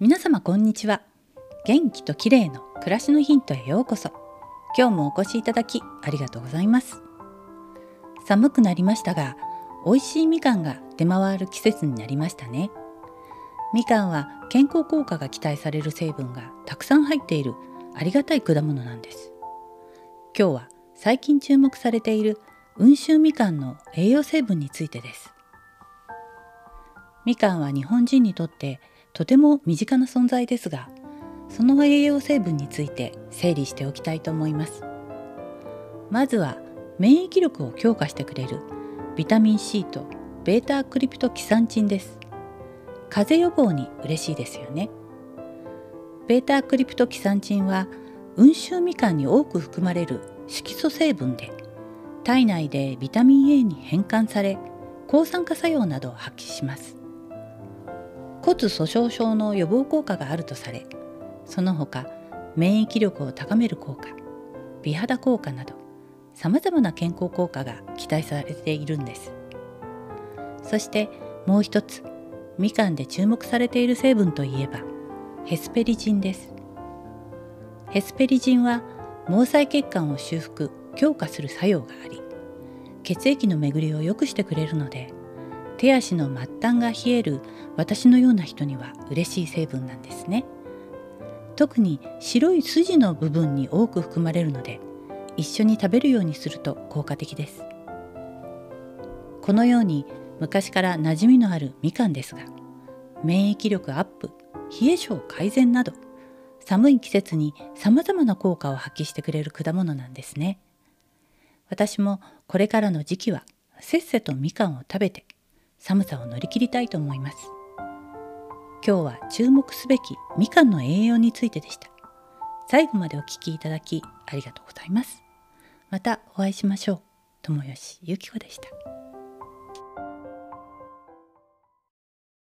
皆様こんにちは。元気と綺麗の暮らしのヒントへようこそ。今日もお越しいただきありがとうございます。寒くなりましたが美味しいみかんが出回る季節になりましたね。みかんは健康効果が期待される成分がたくさん入っているありがたい果物なんです。今日は最近注目されている温州みかんの栄養成分についてです。みかんは日本人にとってとても身近な存在ですがその栄養成分について整理しておきたいと思います。まずは免疫力を強化してくれるビタミン C と β クリプトキサンチンです。風邪予防に嬉しいですよね。β クリプトキサンチンは温州みかんに多く含まれる色素成分で体内でビタミン A に変換され抗酸化作用などを発揮します。骨粗鬆症の予防効果があるとされその他免疫力を高める効果美肌効果などさまざまな健康効果が期待されているんです。そしてもう一つみかんで注目されている成分といえばヘスペリジンです。ヘスペリジンは毛細血管を修復強化する作用があり血液の巡りを良くしてくれるので手足の末端が冷える私のような人には嬉しい成分なんですね。特に白い筋の部分に多く含まれるので一緒に食べるようにすると効果的です。このように昔から馴染みのあるみかんですが免疫力アップ冷え性改善など寒い季節に様々な効果を発揮してくれる果物なんですね。私もこれからの時期はせっせとみかんを食べて寒さを乗り切りたいと思います。今日は注目すべきみかんの栄養についてでした。最後までお聞きいただきありがとうございます。またお会いしましょう。友吉ゆき子でした。